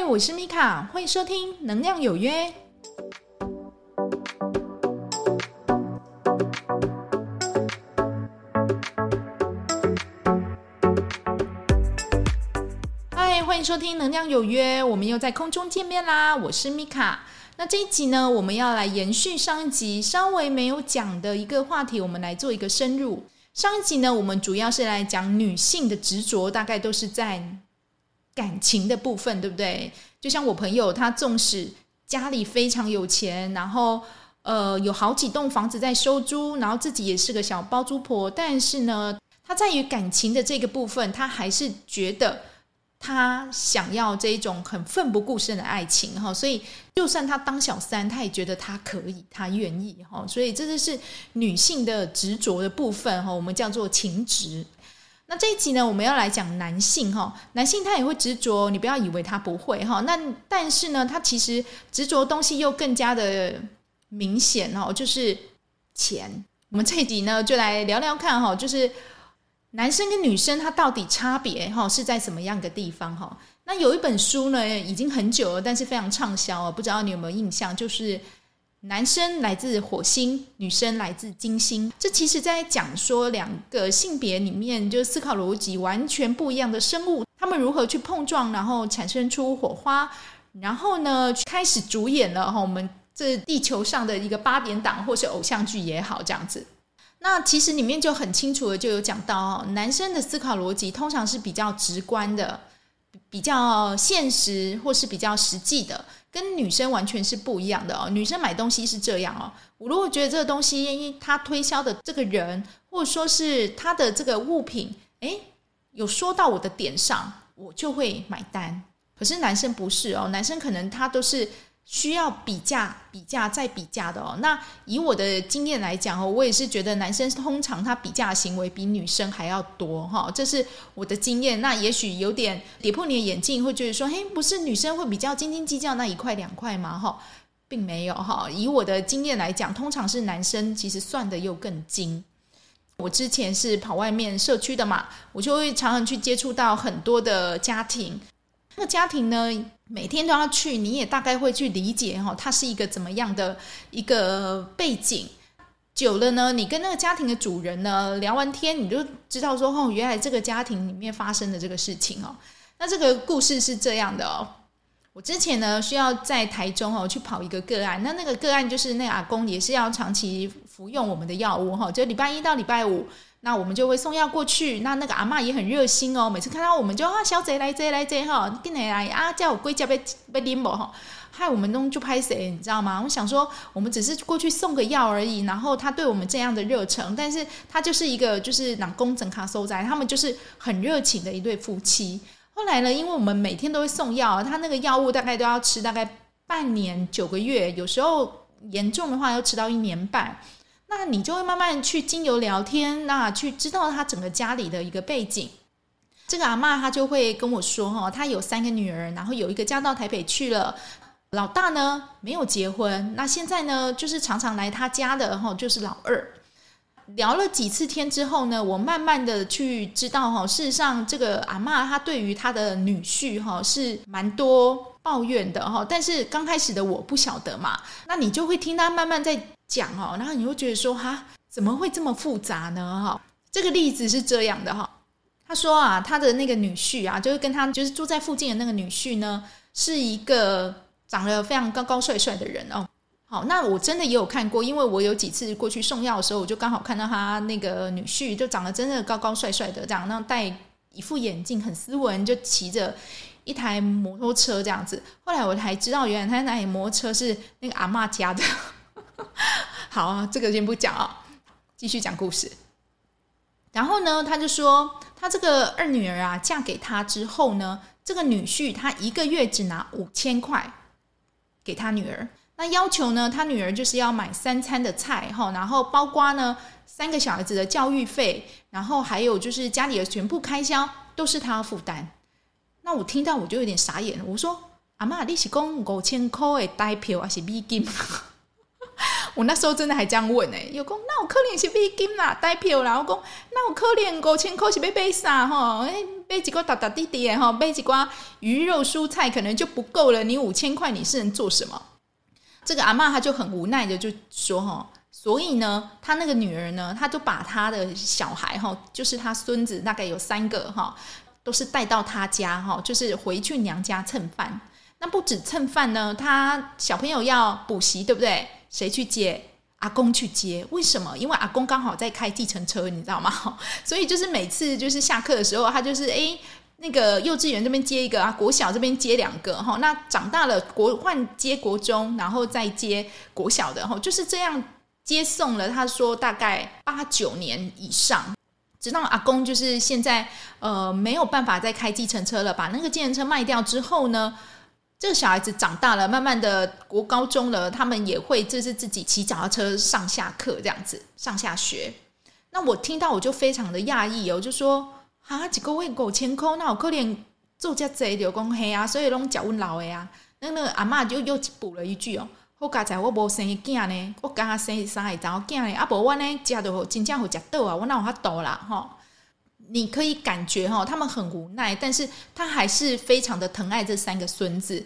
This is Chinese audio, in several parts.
嗨，我是米卡，欢迎收听《能量有约》。嗨，欢迎收听《能量有约》，我们又在空中见面啦！我是米卡。那这一集呢，我们要来延续上一集稍微没有讲的一个话题，我们来做一个深入。上一集呢，我们主要是来讲女性的执着，大概都是在感情的部分，对不对？就像我朋友，他纵使家里非常有钱，然后呃有好几栋房子在收租，然后自己也是个小包租婆，但是呢，他在于感情的这个部分，他还是觉得。他想要这一种很奋不顾身的爱情哈，所以就算他当小三，他也觉得他可以，他愿意哈，所以这就是女性的执着的部分哈，我们叫做情执。那这一集呢，我们要来讲男性哈，男性他也会执着，你不要以为他不会哈，那但是呢，他其实执着东西又更加的明显哦，就是钱。我们这一集呢，就来聊聊看哈，就是。男生跟女生他到底差别哈是在什么样的地方哈？那有一本书呢，已经很久了，但是非常畅销哦，不知道你有没有印象？就是男生来自火星，女生来自金星。这其实在讲说两个性别里面，就思考逻辑完全不一样的生物，他们如何去碰撞，然后产生出火花，然后呢开始主演了哈我们这地球上的一个八点档或是偶像剧也好，这样子。那其实里面就很清楚的就有讲到哦，男生的思考逻辑通常是比较直观的，比较现实或是比较实际的，跟女生完全是不一样的哦。女生买东西是这样哦，我如果觉得这个东西他推销的这个人，或者说是他的这个物品，诶，有说到我的点上，我就会买单。可是男生不是哦，男生可能他都是。需要比价、比价再比价的哦。那以我的经验来讲哦，我也是觉得男生通常他比价行为比女生还要多哈，这是我的经验。那也许有点跌破你的眼镜，会觉得说，嘿，不是女生会比较斤斤计较那一块两块吗？哈，并没有哈。以我的经验来讲，通常是男生其实算得又更精。我之前是跑外面社区的嘛，我就会常常去接触到很多的家庭。那个家庭呢，每天都要去，你也大概会去理解哈，它是一个怎么样的一个背景。久了呢，你跟那个家庭的主人呢聊完天，你就知道说哦，原来这个家庭里面发生的这个事情哦。那这个故事是这样的哦，我之前呢需要在台中哦去跑一个个案，那那个个案就是那阿公也是要长期服用我们的药物哈，就礼拜一到礼拜五。那我们就会送药过去，那那个阿嬷也很热心哦，每次看到我们就啊，小姐来这来这哈，进来来啊，叫我归家被被拎不哈，害我们弄就拍谁，你知道吗？我想说，我们只是过去送个药而已，然后他对我们这样的热诚，但是他就是一个就是两公整卡收在，他们就是很热情的一对夫妻。后来呢，因为我们每天都会送药，他那个药物大概都要吃大概半年九个月，有时候严重的话要吃到一年半。那你就会慢慢去经由聊天，那去知道他整个家里的一个背景。这个阿嬷她就会跟我说，哈，她有三个女儿，然后有一个嫁到台北去了，老大呢没有结婚，那现在呢就是常常来他家的，哈，就是老二。聊了几次天之后呢，我慢慢的去知道，哈，事实上这个阿嬷她对于她的女婿，哈，是蛮多抱怨的，哈，但是刚开始的我不晓得嘛，那你就会听他慢慢在。讲哦，然后你会觉得说哈，怎么会这么复杂呢？哈，这个例子是这样的哈，他说啊，他的那个女婿啊，就是跟他就是住在附近的那个女婿呢，是一个长得非常高高帅帅的人哦。好，那我真的也有看过，因为我有几次过去送药的时候，我就刚好看到他那个女婿，就长得真的高高帅帅的，这样，然后戴一副眼镜，很斯文，就骑着一台摩托车这样子。后来我才知道，原来他那台摩托车是那个阿嬷家的。好啊，这个先不讲啊，继续讲故事。然后呢，他就说，他这个二女儿啊，嫁给他之后呢，这个女婿他一个月只拿五千块给他女儿，那要求呢，他女儿就是要买三餐的菜哈，然后包括呢三个小孩子的教育费，然后还有就是家里的全部开销都是他负担。那我听到我就有点傻眼，我说阿妈，你是讲五千块的代票还是美金？我那时候真的还这样问呢、欸，有讲那我可怜是美金啦，代票啦，我讲那我可怜五千块是要买啥吼？哎，买几个大大滴滴哈，买几瓜鱼肉蔬菜可能就不够了。你五千块你是能做什么？这个阿妈她就很无奈的就说哈，所以呢，她那个女儿呢，她就把她的小孩哈，就是她孙子大概有三个哈，都是带到她家哈，就是回去娘家蹭饭。那不止蹭饭呢，他小朋友要补习，对不对？谁去接？阿公去接，为什么？因为阿公刚好在开计程车，你知道吗？所以就是每次就是下课的时候，他就是诶，那个幼稚园这边接一个啊，国小这边接两个哈。那长大了国换接国中，然后再接国小的哈，就是这样接送了。他说大概八九年以上，直到阿公就是现在呃没有办法再开计程车了，把那个计程车卖掉之后呢。这个小孩子长大了，慢慢的国高中了，他们也会就是自己骑脚踏车上下课这样子上下学。那我听到我就非常的讶异哦，就说啊，几个月五千块，那我可怜做家贼就讲黑啊，所以拢叫阮老的啊。那那个阿嬷就又补了一句哦，好佳在我无生囝呢，我刚生三个查某囝呢，啊无我呢食都真正好食倒啊，我哪有遐多啦吼。你可以感觉哈，他们很无奈，但是他还是非常的疼爱这三个孙子。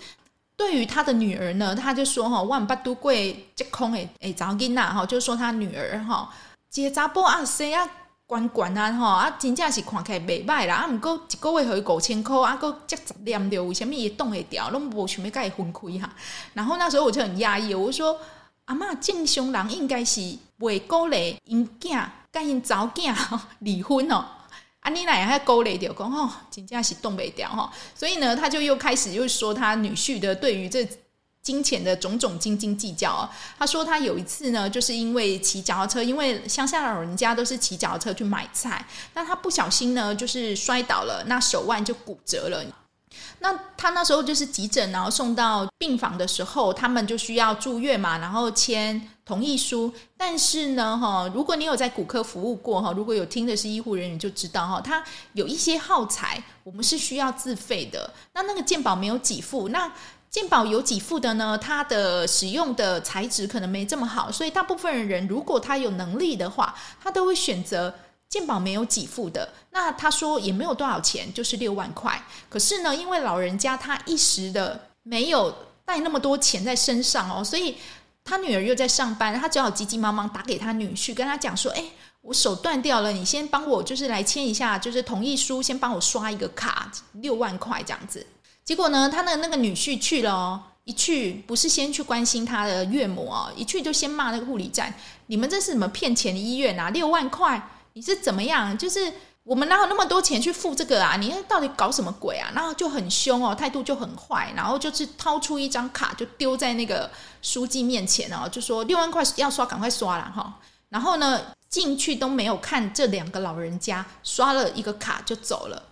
对于他的女儿呢，他就说哈，万八都贵这空诶诶，找囡娜哈，就说他女儿哈，接查甫啊，生啊，管管啊吼，啊真正是看起来袂歹啦，啊毋过一个月互伊五千块，啊搁这十念着，为虾米伊挡会掉？拢无想要甲伊分开哈。然后那时候我就很压抑，我说阿嬷正常人应该是袂鼓励因囝甲因查某囝离婚哦。啊，你奶还勾勒掉，讲吼，真正是冻袂调哈，所以呢，他就又开始又说他女婿的对于这金钱的种种斤斤计较。他说他有一次呢，就是因为骑脚踏车，因为乡下老人家都是骑脚踏车去买菜，那他不小心呢，就是摔倒了，那手腕就骨折了。那他那时候就是急诊，然后送到病房的时候，他们就需要住院嘛，然后签同意书。但是呢，哈，如果你有在骨科服务过，哈，如果有听的是医护人员就知道，哈，他有一些耗材，我们是需要自费的。那那个健保没有给付，那健保有给付的呢，它的使用的材质可能没这么好，所以大部分人如果他有能力的话，他都会选择。健保没有给付的，那他说也没有多少钱，就是六万块。可是呢，因为老人家他一时的没有带那么多钱在身上哦，所以他女儿又在上班，他只好急急忙忙打给他女婿，跟他讲说：“哎，我手断掉了，你先帮我就是来签一下，就是同意书，先帮我刷一个卡，六万块这样子。”结果呢，他的那个女婿去了哦，一去不是先去关心他的岳母哦，一去就先骂那个护理站：“你们这是什么骗钱的医院啊？六万块！”你是怎么样？就是我们哪有那么多钱去付这个啊？你到底搞什么鬼啊？然后就很凶哦，态度就很坏，然后就是掏出一张卡就丢在那个书记面前哦，就说六万块要刷，赶快刷了哈。然后呢，进去都没有看这两个老人家，刷了一个卡就走了。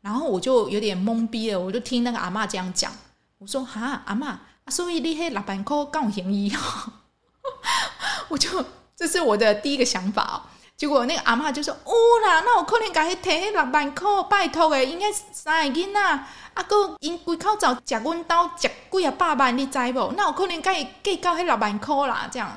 然后我就有点懵逼了，我就听那个阿嬷这样讲，我说哈，阿嬷，所以你那六万块跟我嫌疑哦，我就这是我的第一个想法哦。结果那个阿嬷就说：“哦啦，那我可能该提那六万块，拜托诶，应该三个囡仔，啊个因规口罩食阮兜食几啊百万，你知无？那我可能该计较迄六万块啦，这样。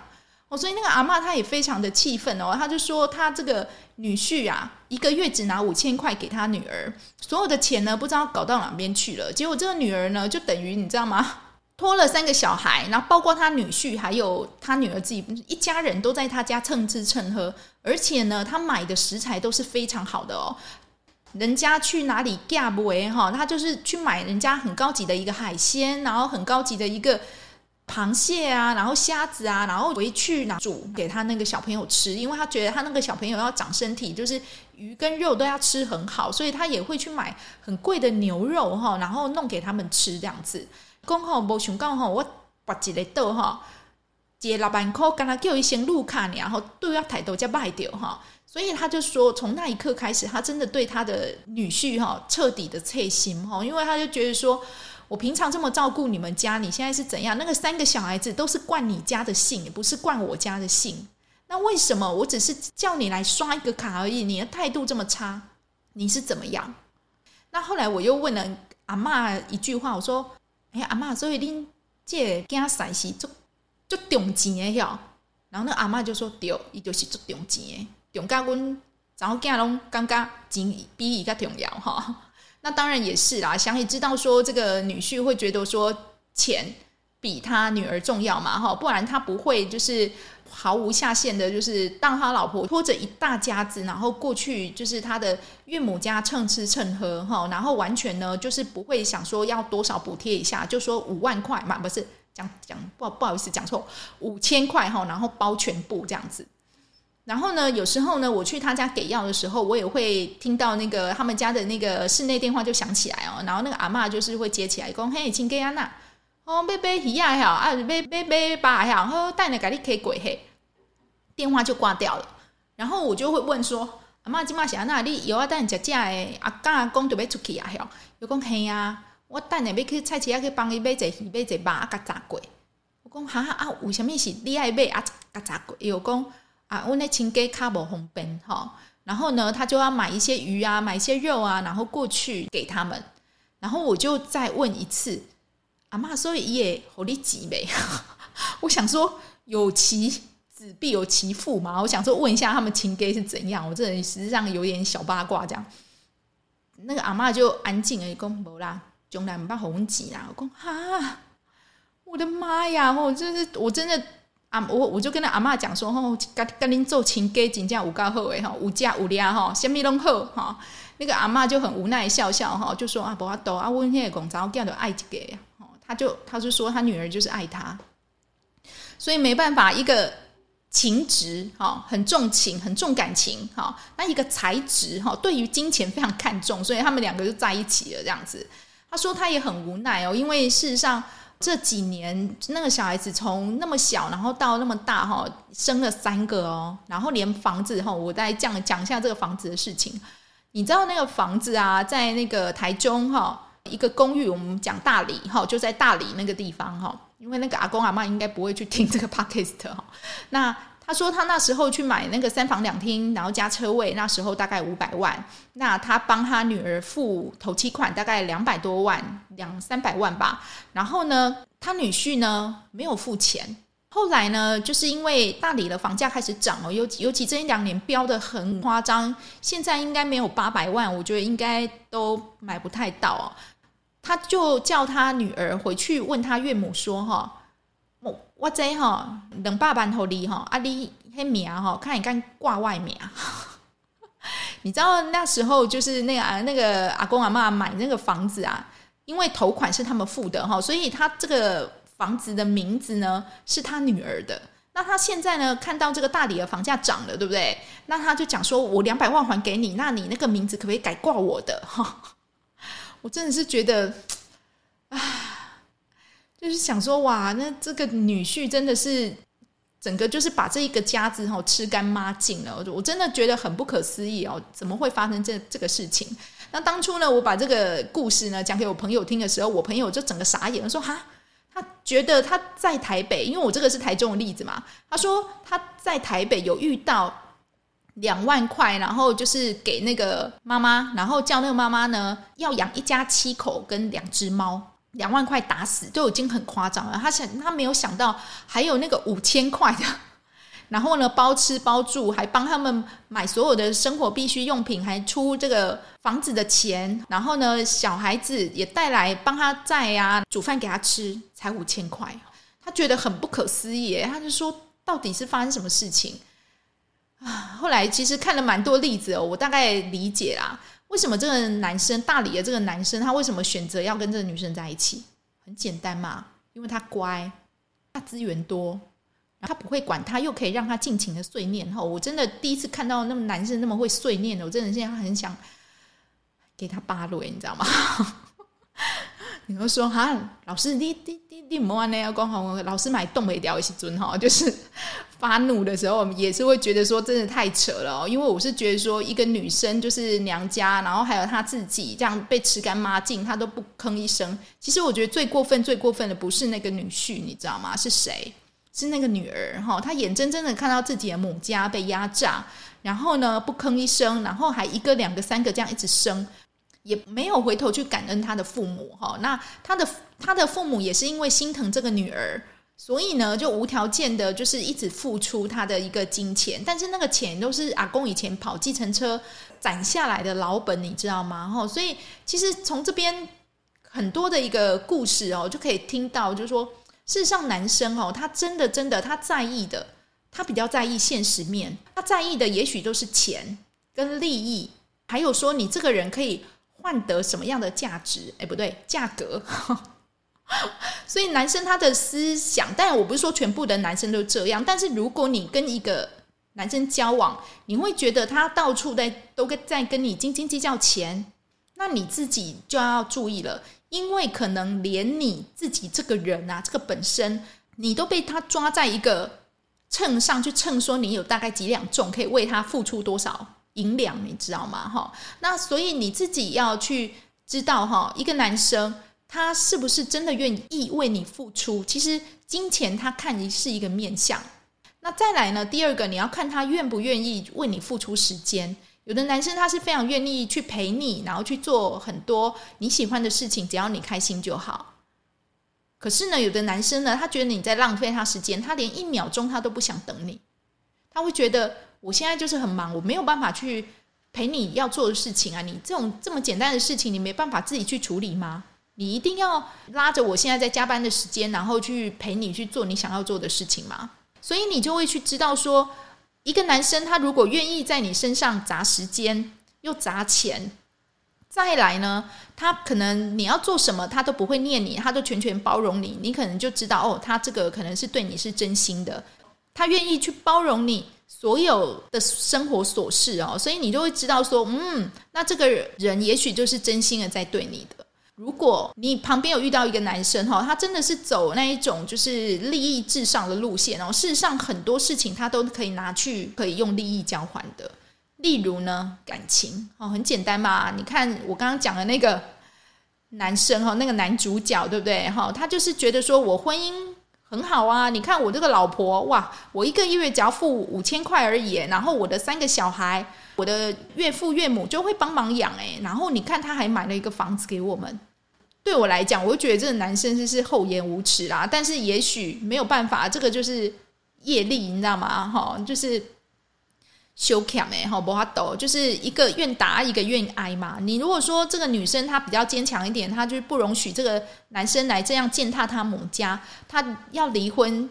哦，所以那个阿嬷她也非常的气愤哦，她就说她这个女婿啊，一个月只拿五千块给她女儿，所有的钱呢，不知道搞到哪边去了。结果这个女儿呢，就等于你知道吗？”拖了三个小孩，然后包括他女婿，还有他女儿自己，一家人都在他家蹭吃蹭喝。而且呢，他买的食材都是非常好的哦。人家去哪里嫁不为哈，他就是去买人家很高级的一个海鲜，然后很高级的一个螃蟹啊，然后虾子啊，然后回去拿煮给他那个小朋友吃，因为他觉得他那个小朋友要长身体，就是鱼跟肉都要吃很好，所以他也会去买很贵的牛肉哈，然后弄给他们吃这样子。讲吼，无想讲吼，我把一个豆哈，一个六万块，跟他叫一声路卡，然后对我态度才卖掉哈。所以他就说，从那一刻开始，他真的对他的女婿哈彻底的切心哈，因为他就觉得说，我平常这么照顾你们家，你现在是怎样？那个三个小孩子都是惯你家的姓，不是惯我家的姓。那为什么我只是叫你来刷一个卡而已，你的态度这么差？你是怎么样？那后来我又问了阿嬷一句话，我说。哎、阿嬷，所以恁这个囝婿是足足重钱的哟。然后那阿嬷就说：“对，伊就是足重钱的，重甲阮然后家拢感觉钱比伊较重要哈。那当然也是啦，想也知道说这个女婿会觉得说钱比他女儿重要嘛哈，不然他不会就是毫无下限的，就是当他老婆拖着一大家子，然后过去就是他的岳母家蹭吃蹭喝哈，然后完全呢就是不会想说要多少补贴一下，就说五万块嘛，不是讲讲不不好意思讲错，五千块哈，然后包全部这样子。然后呢，有时候呢，我去他家给药的时候，我也会听到那个他们家的那个室内电话就响起来哦。然后那个阿嬷就是会接起来，讲：“嘿，亲家呐，哦，买买鱼啊，哈，啊，买买买爸哈，好，带你给你开过嘿。”电话就挂掉了。然后我就会问说：“阿嬷，今嘛是安那？你有啊？带你食食的？阿公阿公就要出去啊？哈，有讲嘿啊，我带你要去菜市仔去帮伊买一鱼，买一肉啊，甲炸过。我讲哈啊，为什么是你爱买啊？甲炸过？有讲。”啊，我那亲家卡无红本哈，然后呢，他就要买一些鱼啊，买一些肉啊，然后过去给他们，然后我就再问一次，阿嬷说也好你急呗，我想说有其子必有其父嘛，我想说问一下他们亲家是怎样，我这人实际上有点小八卦这样，那个阿嬷就安静了，讲无啦，从来唔捌红吉啦，我讲哈，我的妈呀，我真是我真的。啊，我我就跟他阿嬷讲说，吼，跟跟恁做亲家真正有够好诶，吼，有家有俩吼，什么拢好，哈。那个阿嬷就很无奈笑笑，哈，就说啊，不要抖啊，问那个公早叫的爱一个呀，哦，他就他就说他女儿就是爱他，所以没办法，一个情值，哈，很重情，很重感情，哈，那一个才值，哈，对于金钱非常看重，所以他们两个就在一起了，这样子。他说他也很无奈哦，因为事实上。这几年，那个小孩子从那么小，然后到那么大，哈，生了三个哦，然后连房子，哈，我再讲讲一下这个房子的事情。你知道那个房子啊，在那个台中，哈，一个公寓，我们讲大理，哈，就在大理那个地方，哈，因为那个阿公阿妈应该不会去听这个 podcast，哈，那。他说他那时候去买那个三房两厅，然后加车位，那时候大概五百万。那他帮他女儿付头期款，大概两百多万，两三百万吧。然后呢，他女婿呢没有付钱。后来呢，就是因为大理的房价开始涨了，尤尤其这一两年飙得很夸张，现在应该没有八百万，我觉得应该都买不太到。他就叫他女儿回去问他岳母说：“哈。”我这哈两百万头里哈，啊你那名哈，看你敢挂外名。你知道那时候就是那个啊那个阿公阿妈买那个房子啊，因为头款是他们付的哈，所以他这个房子的名字呢是他女儿的。那他现在呢看到这个大理的房价涨了，对不对？那他就讲说，我两百万还给你，那你那个名字可不可以改挂我的？哈，我真的是觉得，唉。就是想说，哇，那这个女婿真的是整个就是把这一个家子吼吃干抹净了，我真的觉得很不可思议哦，怎么会发生这这个事情？那当初呢，我把这个故事呢讲给我朋友听的时候，我朋友就整个傻眼了，说哈，他觉得他在台北，因为我这个是台中的例子嘛，他说他在台北有遇到两万块，然后就是给那个妈妈，然后叫那个妈妈呢要养一家七口跟两只猫。两万块打死就已经很夸张了，他想他没有想到还有那个五千块的，然后呢包吃包住，还帮他们买所有的生活必需用品，还出这个房子的钱，然后呢小孩子也带来帮他载呀，煮饭给他吃，才五千块，他觉得很不可思议，他就说到底是发生什么事情啊？后来其实看了蛮多例子哦，我大概理解啦。为什么这个男生大理的这个男生，他为什么选择要跟这个女生在一起？很简单嘛，因为他乖，他资源多，他不会管他，又可以让他尽情的碎念。哈，我真的第一次看到那么男生那么会碎念的，我真的现在很想给他巴雷，你知道吗？你会说哈，老师，你你你你莫安尼要讲好，老师买冻未掉一些尊哈，就是发怒的时候，也是会觉得说真的太扯了。因为我是觉得说，一个女生就是娘家，然后还有她自己这样被吃干抹净，她都不吭一声。其实我觉得最过分、最过分的不是那个女婿，你知道吗？是谁？是那个女儿哈，她眼睁睁的看到自己的母家被压榨，然后呢不吭一声，然后还一个、两个、三个这样一直生。也没有回头去感恩他的父母哈，那他的他的父母也是因为心疼这个女儿，所以呢，就无条件的，就是一直付出他的一个金钱，但是那个钱都是阿公以前跑计程车攒下来的老本，你知道吗？哈，所以其实从这边很多的一个故事哦，就可以听到，就是说，事实上男生哦，他真的真的他在意的，他比较在意现实面，他在意的也许都是钱跟利益，还有说你这个人可以换得什么样的价值？哎，不对，价格。所以男生他的思想，但我不是说全部的男生都这样。但是如果你跟一个男生交往，你会觉得他到处在都在跟你斤斤计较钱，那你自己就要注意了，因为可能连你自己这个人啊，这个本身你都被他抓在一个秤上去称，说你有大概几两重，可以为他付出多少银两，你知道吗？哈，那所以你自己要去知道哈，一个男生。他是不是真的愿意为你付出？其实金钱他看你是一个面相。那再来呢？第二个你要看他愿不愿意为你付出时间。有的男生他是非常愿意去陪你，然后去做很多你喜欢的事情，只要你开心就好。可是呢，有的男生呢，他觉得你在浪费他时间，他连一秒钟他都不想等你。他会觉得我现在就是很忙，我没有办法去陪你要做的事情啊。你这种这么简单的事情，你没办法自己去处理吗？你一定要拉着我现在在加班的时间，然后去陪你去做你想要做的事情吗？所以你就会去知道说，一个男生他如果愿意在你身上砸时间又砸钱，再来呢，他可能你要做什么他都不会念你，他都全权包容你，你可能就知道哦，他这个可能是对你是真心的，他愿意去包容你所有的生活琐事哦，所以你就会知道说，嗯，那这个人也许就是真心的在对你的。如果你旁边有遇到一个男生哈，他真的是走那一种就是利益至上的路线哦。事实上，很多事情他都可以拿去可以用利益交换的。例如呢，感情哦，很简单嘛。你看我刚刚讲的那个男生哈，那个男主角对不对哈？他就是觉得说我婚姻很好啊。你看我这个老婆哇，我一个月只要付五千块而已，然后我的三个小孩，我的岳父岳母就会帮忙养哎。然后你看他还买了一个房子给我们。对我来讲，我就觉得这个男生就是厚颜无耻啦。但是也许没有办法，这个就是业力，你知道吗？哈，就是修强哎，哈，不怕抖，就是一个愿打，一个愿挨嘛。你如果说这个女生她比较坚强一点，她就不容许这个男生来这样践踏她母家，她要离婚，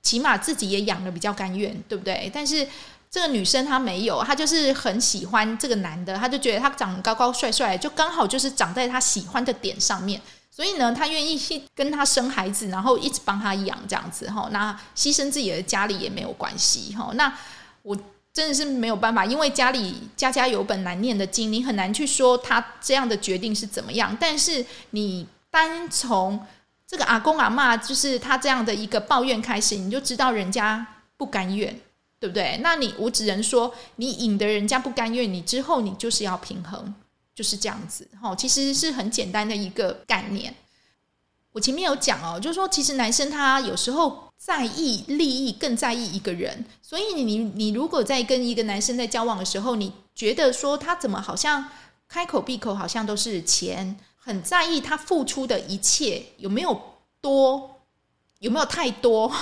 起码自己也养得比较甘愿，对不对？但是。这个女生她没有，她就是很喜欢这个男的，她就觉得他长得高高帅帅，就刚好就是长在她喜欢的点上面，所以呢，她愿意去跟他生孩子，然后一直帮他养这样子哈，那牺牲自己的家里也没有关系哈。那我真的是没有办法，因为家里家家有本难念的经，你很难去说他这样的决定是怎么样。但是你单从这个阿公阿嬷，就是他这样的一个抱怨开始，你就知道人家不甘愿。对不对？那你我只能说，你引得人家不甘愿，你之后你就是要平衡，就是这样子。哈，其实是很简单的一个概念。我前面有讲哦，就是说，其实男生他有时候在意利益，更在意一个人。所以你你你如果在跟一个男生在交往的时候，你觉得说他怎么好像开口闭口好像都是钱，很在意他付出的一切有没有多，有没有太多？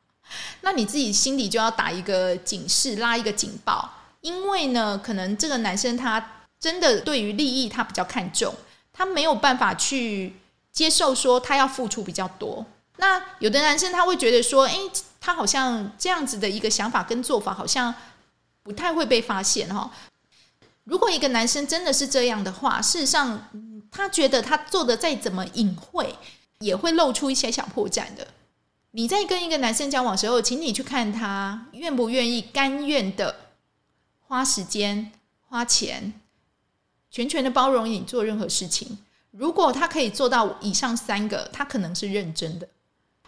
那你自己心里就要打一个警示，拉一个警报，因为呢，可能这个男生他真的对于利益他比较看重，他没有办法去接受说他要付出比较多。那有的男生他会觉得说，诶，他好像这样子的一个想法跟做法好像不太会被发现哈。如果一个男生真的是这样的话，事实上他觉得他做的再怎么隐晦，也会露出一些小破绽的。你在跟一个男生交往时候，请你去看他愿不愿意、甘愿的花时间、花钱，全权的包容你做任何事情。如果他可以做到以上三个，他可能是认真的。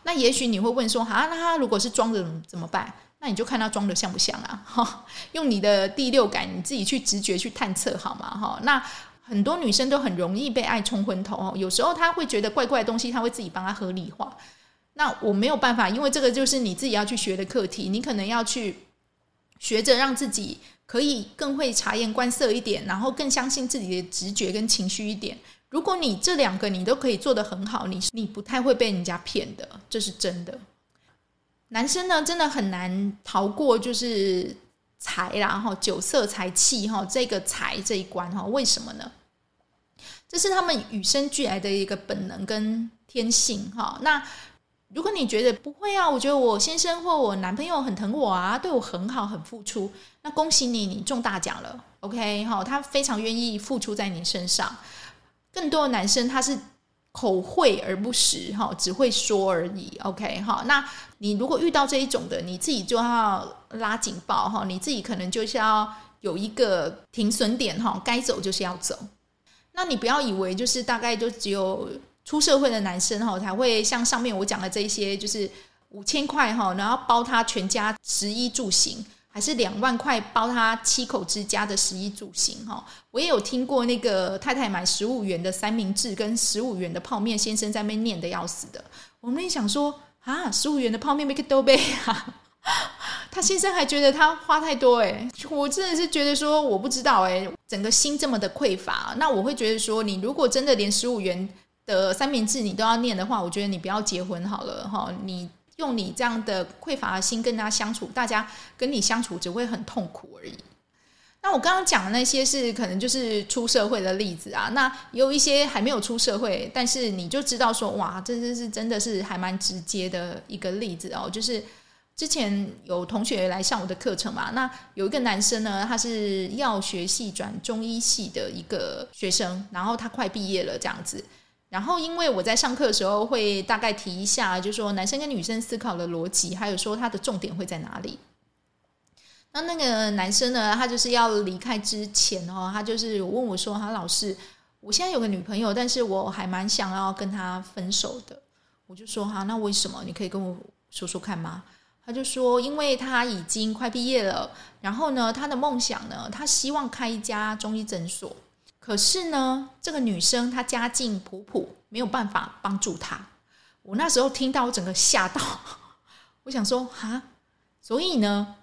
那也许你会问说：“啊，那他如果是装的怎么办？”那你就看他装的像不像啊？哈，用你的第六感，你自己去直觉去探测好吗？哈，那很多女生都很容易被爱冲昏头哦。有时候她会觉得怪怪的东西，她会自己帮他合理化。那我没有办法，因为这个就是你自己要去学的课题。你可能要去学着让自己可以更会察言观色一点，然后更相信自己的直觉跟情绪一点。如果你这两个你都可以做得很好，你你不太会被人家骗的，这是真的。男生呢，真的很难逃过就是财啦哈，酒色财气哈，这个财这一关哈，为什么呢？这是他们与生俱来的一个本能跟天性哈。那如果你觉得不会啊，我觉得我先生或我男朋友很疼我啊，对我很好，很付出，那恭喜你，你中大奖了，OK 哈，他非常愿意付出在你身上。更多的男生他是。口惠而不实，哈，只会说而已。OK，哈，那你如果遇到这一种的，你自己就要拉警报，哈，你自己可能就是要有一个停损点，哈，该走就是要走。那你不要以为就是大概就只有出社会的男生，哈，才会像上面我讲的这些，就是五千块，哈，然后包他全家食衣住行。还是两万块包他七口之家的食衣住行哈，我也有听过那个太太买十五元的三明治跟十五元的泡面，先生在那边念的要死的。我们也想说啊，十五元的泡面没个都杯啊，他先生还觉得他花太多哎，我真的是觉得说我不知道哎，整个心这么的匮乏，那我会觉得说，你如果真的连十五元的三明治你都要念的话，我觉得你不要结婚好了哈，你。用你这样的匮乏的心跟大家相处，大家跟你相处只会很痛苦而已。那我刚刚讲的那些是可能就是出社会的例子啊，那有一些还没有出社会，但是你就知道说，哇，这这是真的是还蛮直接的一个例子哦。就是之前有同学来上我的课程嘛，那有一个男生呢，他是药学系转中医系的一个学生，然后他快毕业了这样子。然后，因为我在上课的时候会大概提一下，就是说男生跟女生思考的逻辑，还有说他的重点会在哪里。那那个男生呢，他就是要离开之前哦，他就是问我说：“他老师，我现在有个女朋友，但是我还蛮想要跟他分手的。”我就说：“哈，那为什么？你可以跟我说说看吗？”他就说：“因为他已经快毕业了，然后呢，他的梦想呢，他希望开一家中医诊所。”可是呢，这个女生她家境普普，没有办法帮助她。我那时候听到，我整个吓到。我想说，哈，所以呢，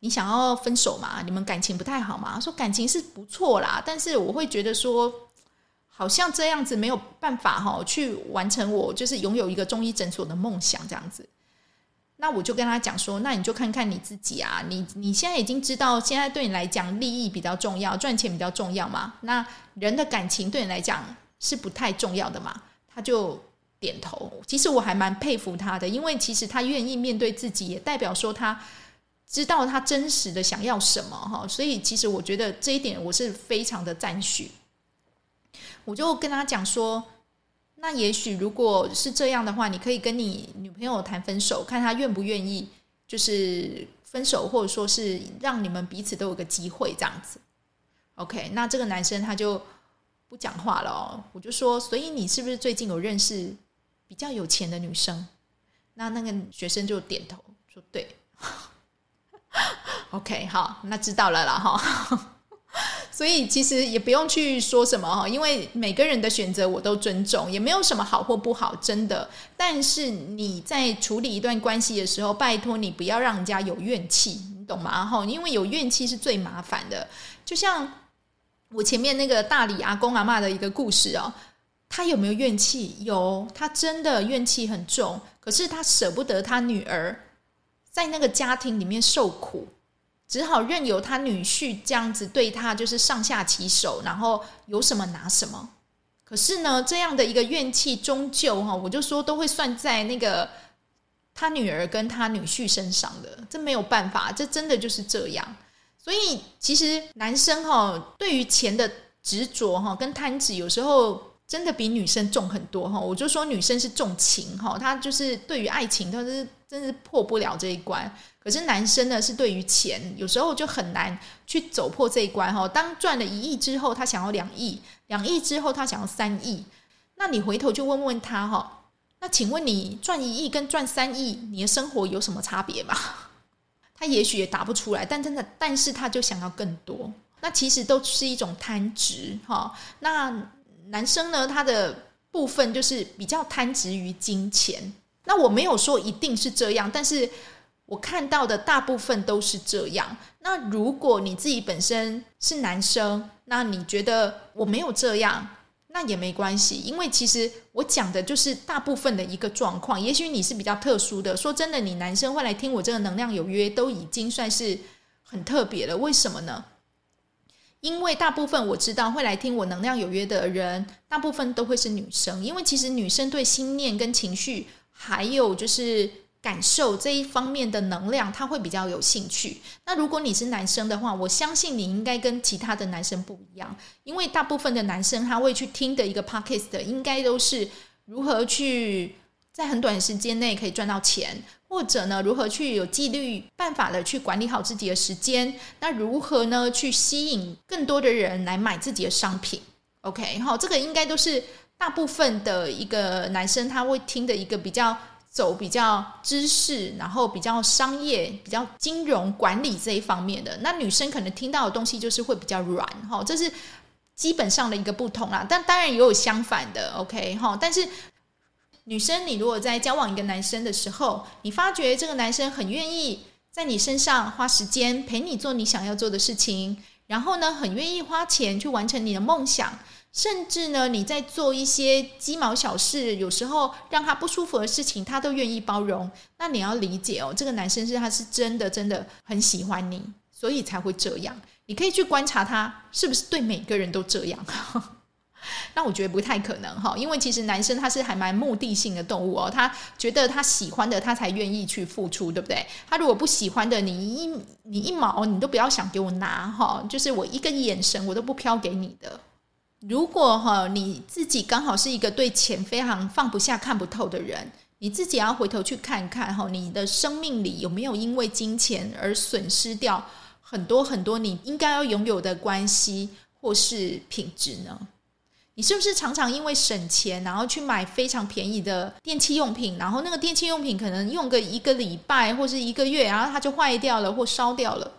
你想要分手嘛？你们感情不太好嘛？说感情是不错啦，但是我会觉得说，好像这样子没有办法哈，去完成我就是拥有一个中医诊所的梦想这样子。那我就跟他讲说，那你就看看你自己啊，你你现在已经知道，现在对你来讲利益比较重要，赚钱比较重要嘛？那人的感情对你来讲是不太重要的嘛？他就点头。其实我还蛮佩服他的，因为其实他愿意面对自己，也代表说他知道他真实的想要什么哈。所以其实我觉得这一点我是非常的赞许。我就跟他讲说。那也许如果是这样的话，你可以跟你女朋友谈分手，看她愿不愿意，就是分手，或者说是让你们彼此都有个机会这样子。OK，那这个男生他就不讲话了哦。我就说，所以你是不是最近有认识比较有钱的女生？那那个学生就点头说对。OK，好，那知道了啦哈。所以其实也不用去说什么哈，因为每个人的选择我都尊重，也没有什么好或不好，真的。但是你在处理一段关系的时候，拜托你不要让人家有怨气，你懂吗？哈，因为有怨气是最麻烦的。就像我前面那个大理阿公阿妈的一个故事哦，他有没有怨气？有，他真的怨气很重，可是他舍不得他女儿在那个家庭里面受苦。只好任由他女婿这样子对他，就是上下其手，然后有什么拿什么。可是呢，这样的一个怨气，终究哈，我就说都会算在那个他女儿跟他女婿身上的，这没有办法，这真的就是这样。所以其实男生哈，对于钱的执着哈，跟贪执，有时候真的比女生重很多哈。我就说女生是重情哈，他就是对于爱情，他是真是破不了这一关。可是男生呢，是对于钱有时候就很难去走破这一关哈。当赚了一亿之后，他想要两亿；两亿之后，他想要三亿。那你回头就问问他哈，那请问你赚一亿跟赚三亿，你的生活有什么差别吗？他也许也答不出来，但真的，但是他就想要更多。那其实都是一种贪执哈。那男生呢，他的部分就是比较贪执于金钱。那我没有说一定是这样，但是。我看到的大部分都是这样。那如果你自己本身是男生，那你觉得我没有这样，那也没关系，因为其实我讲的就是大部分的一个状况。也许你是比较特殊的，说真的，你男生会来听我这个能量有约，都已经算是很特别了。为什么呢？因为大部分我知道会来听我能量有约的人，大部分都会是女生，因为其实女生对心念跟情绪，还有就是。感受这一方面的能量，他会比较有兴趣。那如果你是男生的话，我相信你应该跟其他的男生不一样，因为大部分的男生他会去听的一个 podcast，应该都是如何去在很短时间内可以赚到钱，或者呢，如何去有纪律办法的去管理好自己的时间，那如何呢去吸引更多的人来买自己的商品？OK，好，这个应该都是大部分的一个男生他会听的一个比较。走比较知识，然后比较商业、比较金融管理这一方面的，那女生可能听到的东西就是会比较软，哈，这是基本上的一个不同啦。但当然也有相反的，OK，哈。但是女生，你如果在交往一个男生的时候，你发觉这个男生很愿意在你身上花时间陪你做你想要做的事情，然后呢，很愿意花钱去完成你的梦想。甚至呢，你在做一些鸡毛小事，有时候让他不舒服的事情，他都愿意包容。那你要理解哦，这个男生是他是真的真的很喜欢你，所以才会这样。你可以去观察他是不是对每个人都这样。那我觉得不太可能哈，因为其实男生他是还蛮目的性的动物哦，他觉得他喜欢的他才愿意去付出，对不对？他如果不喜欢的，你一你一毛你都不要想给我拿哈，就是我一个眼神我都不飘给你的。如果哈你自己刚好是一个对钱非常放不下、看不透的人，你自己要回头去看看哈，你的生命里有没有因为金钱而损失掉很多很多你应该要拥有的关系或是品质呢？你是不是常常因为省钱，然后去买非常便宜的电器用品，然后那个电器用品可能用个一个礼拜或是一个月，然后它就坏掉了或烧掉了？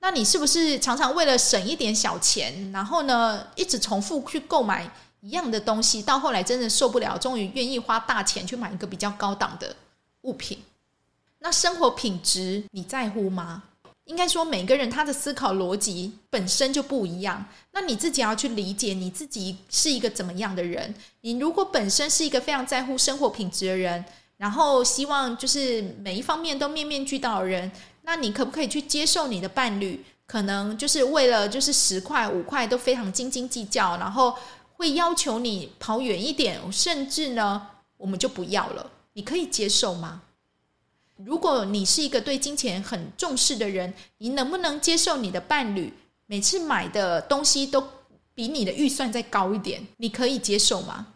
那你是不是常常为了省一点小钱，然后呢，一直重复去购买一样的东西，到后来真的受不了，终于愿意花大钱去买一个比较高档的物品？那生活品质你在乎吗？应该说，每个人他的思考逻辑本身就不一样。那你自己要去理解你自己是一个怎么样的人。你如果本身是一个非常在乎生活品质的人，然后希望就是每一方面都面面俱到的人。那你可不可以去接受你的伴侣，可能就是为了就是十块五块都非常斤斤计较，然后会要求你跑远一点，甚至呢，我们就不要了。你可以接受吗？如果你是一个对金钱很重视的人，你能不能接受你的伴侣每次买的东西都比你的预算再高一点？你可以接受吗？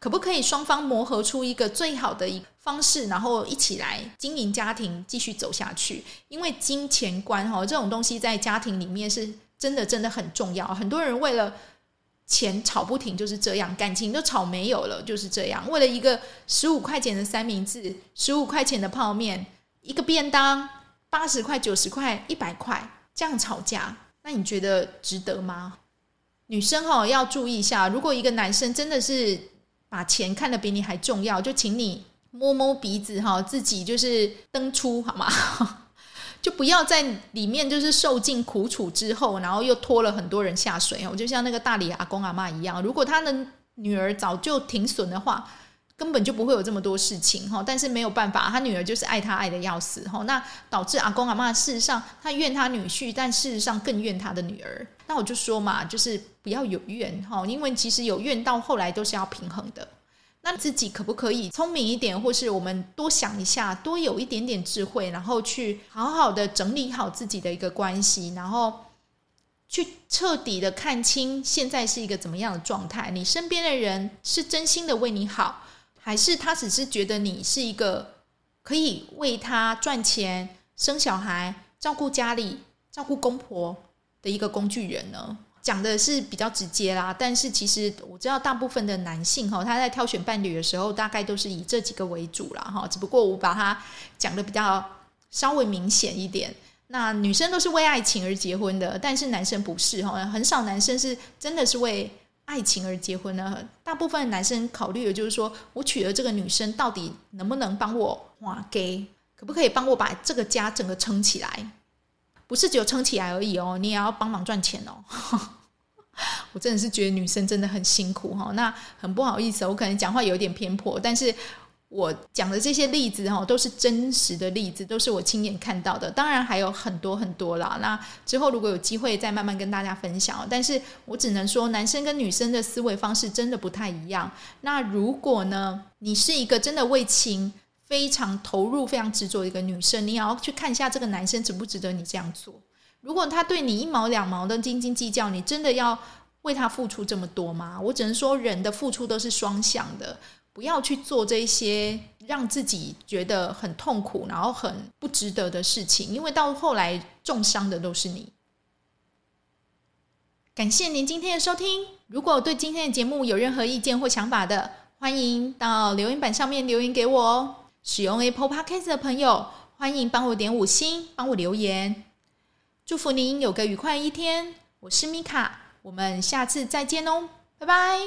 可不可以双方磨合出一个最好的一方式，然后一起来经营家庭，继续走下去？因为金钱观哈这种东西在家庭里面是真的真的很重要。很多人为了钱吵不停，就是这样，感情都吵没有了，就是这样。为了一个十五块钱的三明治，十五块钱的泡面，一个便当八十块、九十块、一百块这样吵架，那你觉得值得吗？女生哈要注意一下，如果一个男生真的是。把钱看得比你还重要，就请你摸摸鼻子哈，自己就是登出好吗？就不要在里面就是受尽苦楚之后，然后又拖了很多人下水。我就像那个大理阿公阿嬷一样，如果他的女儿早就停损的话，根本就不会有这么多事情哈。但是没有办法，他女儿就是爱他爱的要死哈。那导致阿公阿嬷事实上他怨他女婿，但事实上更怨他的女儿。那我就说嘛，就是不要有怨哈，因为其实有怨到后来都是要平衡的。那自己可不可以聪明一点，或是我们多想一下，多有一点点智慧，然后去好好的整理好自己的一个关系，然后去彻底的看清现在是一个怎么样的状态？你身边的人是真心的为你好，还是他只是觉得你是一个可以为他赚钱、生小孩、照顾家里、照顾公婆的一个工具人呢？讲的是比较直接啦，但是其实我知道大部分的男性哈，他在挑选伴侣的时候，大概都是以这几个为主啦哈。只不过我把它讲的比较稍微明显一点。那女生都是为爱情而结婚的，但是男生不是哈，很少男生是真的是为爱情而结婚的。大部分男生考虑的就是说，我娶了这个女生，到底能不能帮我哇给，可不可以帮我把这个家整个撑起来？不是只有撑起来而已哦，你也要帮忙赚钱哦。我真的是觉得女生真的很辛苦哈。那很不好意思，我可能讲话有点偏颇，但是。我讲的这些例子哈，都是真实的例子，都是我亲眼看到的。当然还有很多很多啦。那之后如果有机会再慢慢跟大家分享。但是我只能说，男生跟女生的思维方式真的不太一样。那如果呢，你是一个真的为情非常投入、非常执着的一个女生，你也要去看一下这个男生值不值得你这样做。如果他对你一毛两毛的斤斤计较，你真的要为他付出这么多吗？我只能说，人的付出都是双向的。不要去做这些让自己觉得很痛苦，然后很不值得的事情，因为到后来重伤的都是你。感谢您今天的收听。如果对今天的节目有任何意见或想法的，欢迎到留言板上面留言给我哦。使用 Apple Podcast 的朋友，欢迎帮我点五星，帮我留言。祝福您有个愉快一天。我是米卡，我们下次再见哦，拜拜。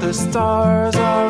The stars are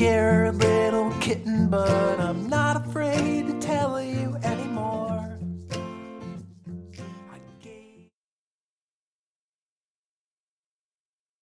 Scared